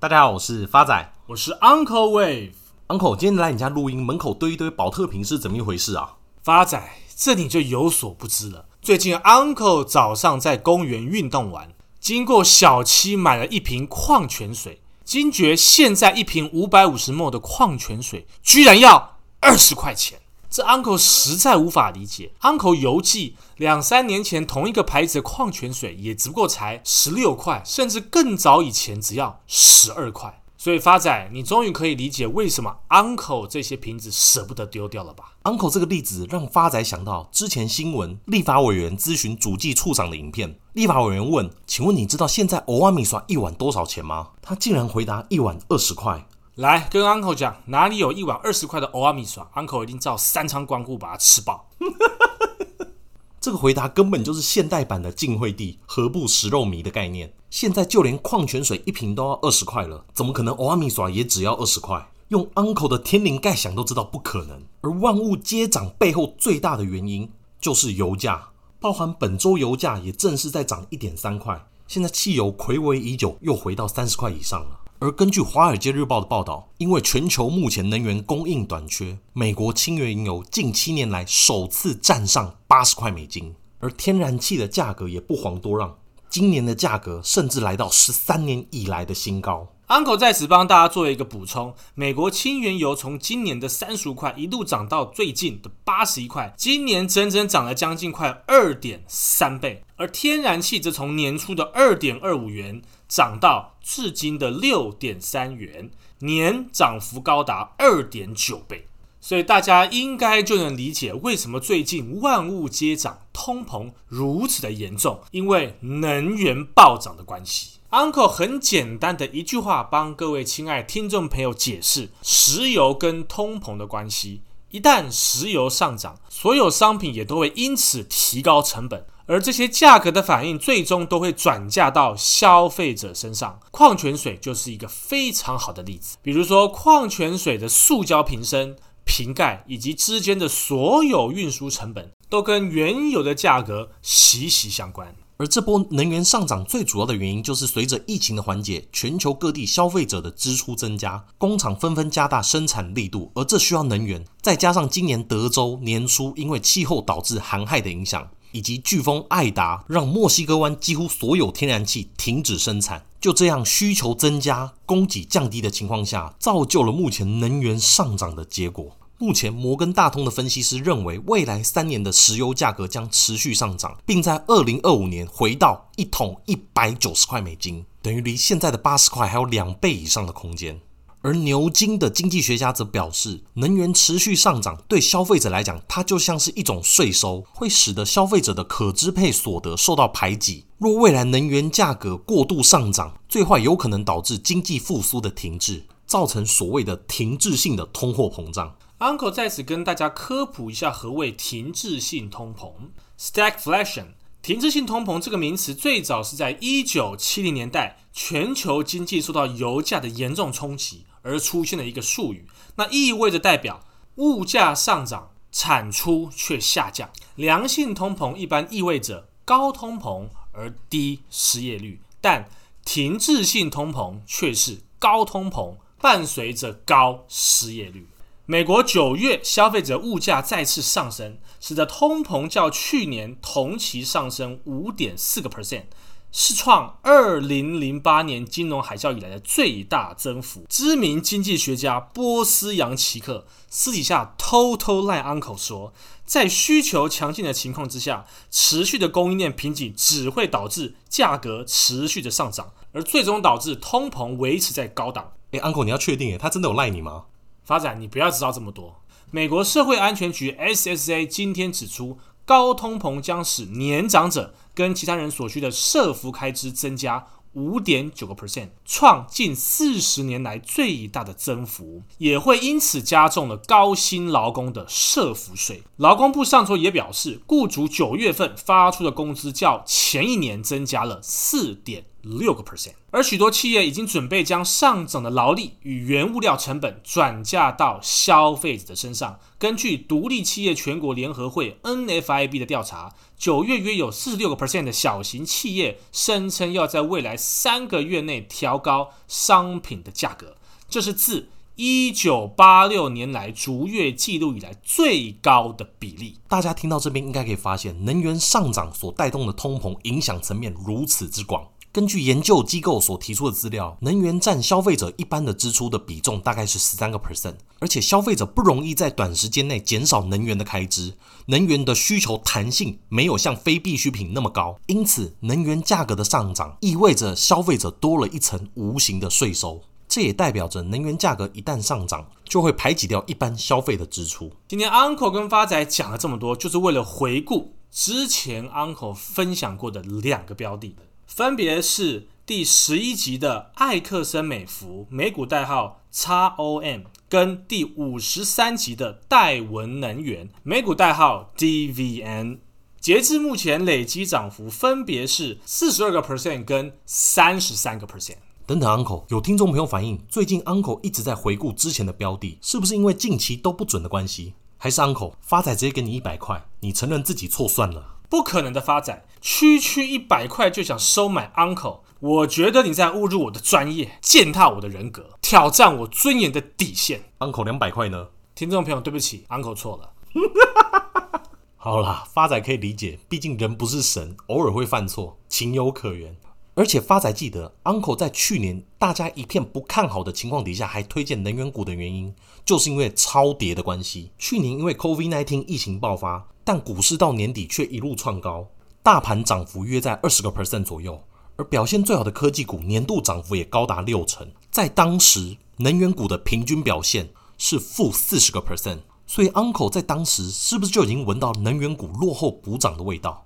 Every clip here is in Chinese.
大家好，我是发仔，我是 Uncle Wave。Uncle，今天来你家录音，门口堆一堆保特瓶是怎么一回事啊？发仔，这你就有所不知了。最近 Uncle 早上在公园运动完，经过小七买了一瓶矿泉水，惊觉现在一瓶五百五十 ml 的矿泉水居然要二十块钱。这 uncle 实在无法理解。uncle 邮寄两三年前同一个牌子的矿泉水也只不过才十六块，甚至更早以前只要十二块。所以发仔，你终于可以理解为什么 uncle 这些瓶子舍不得丢掉了吧？uncle 这个例子让发仔想到之前新闻立法委员咨询主计处长的影片。立法委员问：“请问你知道现在欧阿米刷一碗多少钱吗？”他竟然回答：“一碗二十块。”来跟 uncle 讲，哪里有一碗二十块的欧阿米刷？uncle 一定照三餐光顾把它吃饱。这个回答根本就是现代版的晋惠帝何不食肉糜的概念。现在就连矿泉水一瓶都要二十块了，怎么可能欧阿米刷也只要二十块？用 uncle 的天灵盖想都知道不可能。而万物皆涨背后最大的原因就是油价，包含本周油价也正式在涨一点三块。现在汽油睽违已久，又回到三十块以上了。而根据《华尔街日报》的报道，因为全球目前能源供应短缺，美国轻原油近七年来首次站上八十块美金，而天然气的价格也不遑多让，今年的价格甚至来到十三年以来的新高。Uncle 在此帮大家做一个补充：美国轻原油从今年的三十五块一路涨到最近的八十一块，今年整整涨了将近快二点三倍，而天然气则从年初的二点二五元。涨到至今的六点三元，年涨幅高达二点九倍，所以大家应该就能理解为什么最近万物皆涨，通膨如此的严重，因为能源暴涨的关系。Uncle 很简单的一句话帮各位亲爱听众朋友解释石油跟通膨的关系：一旦石油上涨，所有商品也都会因此提高成本。而这些价格的反应，最终都会转嫁到消费者身上。矿泉水就是一个非常好的例子。比如说，矿泉水的塑胶瓶身、瓶盖以及之间的所有运输成本，都跟原油的价格息息相关。而这波能源上涨最主要的原因，就是随着疫情的缓解，全球各地消费者的支出增加，工厂纷纷加大生产力度，而这需要能源。再加上今年德州年初因为气候导致寒害的影响。以及飓风艾达让墨西哥湾几乎所有天然气停止生产，就这样需求增加、供给降低的情况下，造就了目前能源上涨的结果。目前摩根大通的分析师认为，未来三年的石油价格将持续上涨，并在二零二五年回到一桶一百九十块美金，等于离现在的八十块还有两倍以上的空间。而牛津的经济学家则表示，能源持续上涨对消费者来讲，它就像是一种税收，会使得消费者的可支配所得受到排挤。若未来能源价格过度上涨，最坏有可能导致经济复苏的停滞，造成所谓的停滞性的通货膨胀。Uncle 在此跟大家科普一下何谓停滞性通膨 （Stagflation）。停滞性通膨这个名词最早是在一九七零年代，全球经济受到油价的严重冲击。而出现的一个术语，那意味着代表物价上涨，产出却下降。良性通膨一般意味着高通膨而低失业率，但停滞性通膨却是高通膨伴随着高失业率。美国九月消费者物价再次上升，使得通膨较去年同期上升五点四个 percent。是创二零零八年金融海啸以来的最大增幅。知名经济学家波斯扬奇克私底下偷偷赖 uncle 说，在需求强劲的情况之下，持续的供应链瓶颈只会导致价格持续的上涨，而最终导致通膨维持在高档。哎，uncle，你要确定诶，他真的有赖你吗？发展，你不要知道这么多。美国社会安全局 SSA 今天指出。高通膨将使年长者跟其他人所需的社服开支增加五点九个 percent，创近四十年来最大的增幅，也会因此加重了高薪劳工的社服税。劳工部上周也表示，雇主九月份发出的工资较前一年增加了四点六个 percent，而许多企业已经准备将上涨的劳力与原物料成本转嫁到消费者的身上。根据独立企业全国联合会 NFIB 的调查，九月约有四十六个 percent 的小型企业声称要在未来三个月内调高商品的价格，这是自一九八六年来逐月记录以来最高的比例。大家听到这边应该可以发现，能源上涨所带动的通膨影响层面如此之广。根据研究机构所提出的资料，能源占消费者一般的支出的比重大概是十三个 percent，而且消费者不容易在短时间内减少能源的开支，能源的需求弹性没有像非必需品那么高，因此能源价格的上涨意味着消费者多了一层无形的税收，这也代表着能源价格一旦上涨，就会排挤掉一般消费的支出。今天 Uncle 跟发仔讲了这么多，就是为了回顾之前 Uncle 分享过的两个标的。分别是第十一集的艾克森美孚美股代号 XOM，跟第五十三集的戴文能源美股代号 DVN。截至目前，累积涨幅分别是四十二个 percent 跟三十三个 percent。等等，Uncle 有听众朋友反映，最近 Uncle 一直在回顾之前的标的，是不是因为近期都不准的关系？还是 Uncle 发财直接给你一百块，你承认自己错算了？不可能的，发展，区区一百块就想收买 Uncle，我觉得你在侮辱我的专业，践踏我的人格，挑战我尊严的底线。Uncle 两百块呢？听众朋友，对不起，Uncle 错了。好啦，发仔可以理解，毕竟人不是神，偶尔会犯错，情有可原。而且发仔记得，Uncle 在去年大家一片不看好的情况底下，还推荐能源股的原因，就是因为超跌的关系。去年因为 COVID-19 疫情爆发，但股市到年底却一路创高，大盘涨幅约在二十个 percent 左右，而表现最好的科技股年度涨幅也高达六成。在当时，能源股的平均表现是负四十个 percent，所以 Uncle 在当时是不是就已经闻到能源股落后补涨的味道？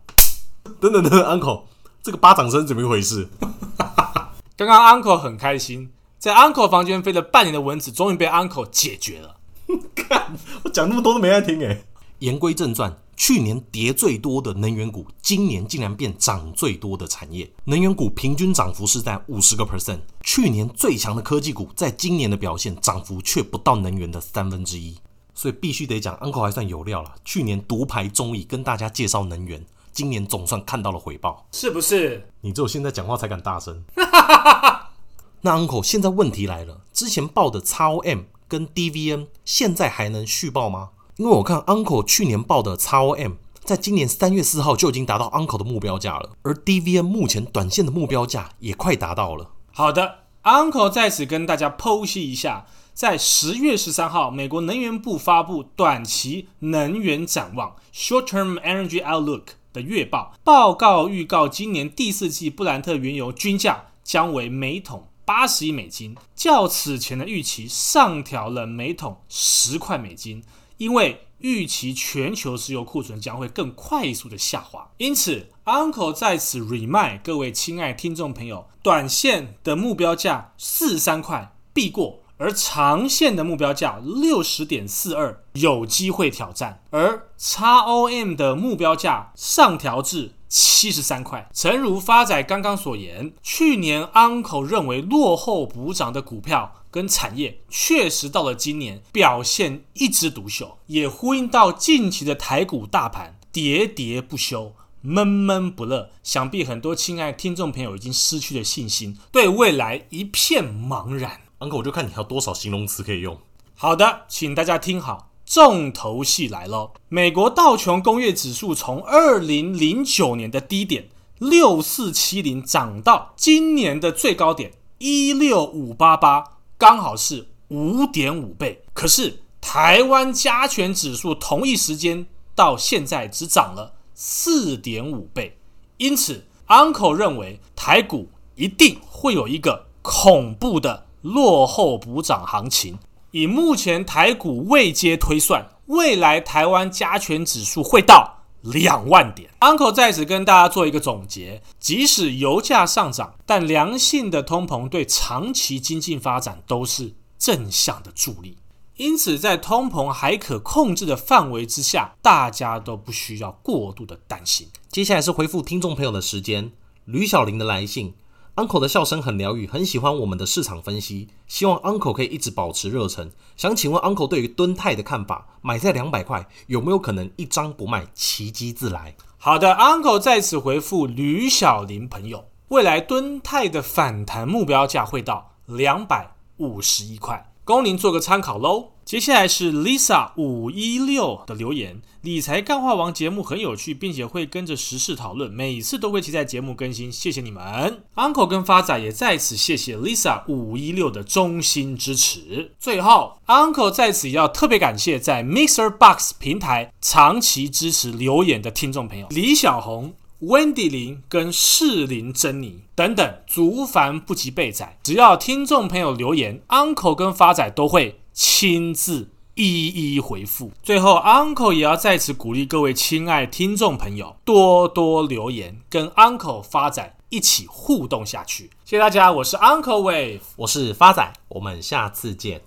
等等等等，Uncle。这个巴掌声怎么一回事？刚刚 Uncle 很开心，在 Uncle 房间飞了半年的蚊子，终于被 Uncle 解决了。看我讲那么多都没爱听诶。言归正传，去年跌最多的能源股，今年竟然变涨最多的产业。能源股平均涨幅是在五十个 percent。去年最强的科技股，在今年的表现涨幅却不到能源的三分之一。所以必须得讲，Uncle 还算有料了。去年独排众议跟大家介绍能源。今年总算看到了回报，是不是？你只有现在讲话才敢大声。那 Uncle，现在问题来了，之前报的 XOM 跟 DVN 现在还能续报吗？因为我看 Uncle 去年报的 XOM，在今年三月四号就已经达到 Uncle 的目标价了，而 DVN 目前短线的目标价也快达到了。好的，Uncle 在此跟大家剖析一下，在十月十三号，美国能源部发布短期能源展望 （Short-term Energy Outlook）。的月报报告预告，今年第四季布兰特原油均价将为每桶八十亿美金，较此前的预期上调了每桶十块美金，因为预期全球石油库存将会更快速的下滑。因此，Uncle 在此 remind 各位亲爱听众朋友，短线的目标价四十三块必过。而长线的目标价六十点四二有机会挑战，而 XOM 的目标价上调至七十三块。诚如发仔刚刚所言，去年 Uncle 认为落后补涨的股票跟产业，确实到了今年表现一枝独秀，也呼应到近期的台股大盘喋喋不休、闷闷不乐。想必很多亲爱听众朋友已经失去了信心，对未来一片茫然。Uncle，我就看你还有多少形容词可以用。好的，请大家听好，重头戏来喽。美国道琼工业指数从二零零九年的低点六四七零涨到今年的最高点一六五八八，刚好是五点五倍。可是台湾加权指数同一时间到现在只涨了四点五倍，因此 Uncle 认为台股一定会有一个恐怖的。落后补涨行情，以目前台股位阶推算，未来台湾加权指数会到两万点。Uncle 在此跟大家做一个总结：即使油价上涨，但良性的通膨对长期经济发展都是正向的助力。因此，在通膨还可控制的范围之下，大家都不需要过度的担心。接下来是回复听众朋友的时间，吕小玲的来信。Uncle 的笑声很疗愈，很喜欢我们的市场分析，希望 Uncle 可以一直保持热忱。想请问 Uncle 对于敦泰的看法，买在两百块有没有可能一张不卖，奇迹自来？好的，Uncle 在此回复吕小林朋友，未来敦泰的反弹目标价会到两百五十一块，供您做个参考喽。接下来是 Lisa 五一六的留言，理财干话王节目很有趣，并且会跟着时事讨论，每次都会期待节目更新，谢谢你们。Uncle 跟发仔也在此谢谢 Lisa 五一六的衷心支持。最后，Uncle 在此也要特别感谢在 Mixer Box 平台长期支持留言的听众朋友李小红。Wendy 林跟士林珍妮等等，足繁不及备载。只要听众朋友留言，Uncle 跟发仔都会亲自一一回复。最后，Uncle 也要在此鼓励各位亲爱听众朋友，多多留言，跟 Uncle 发仔一起互动下去。谢谢大家，我是 Uncle Wave，我是发仔，我们下次见。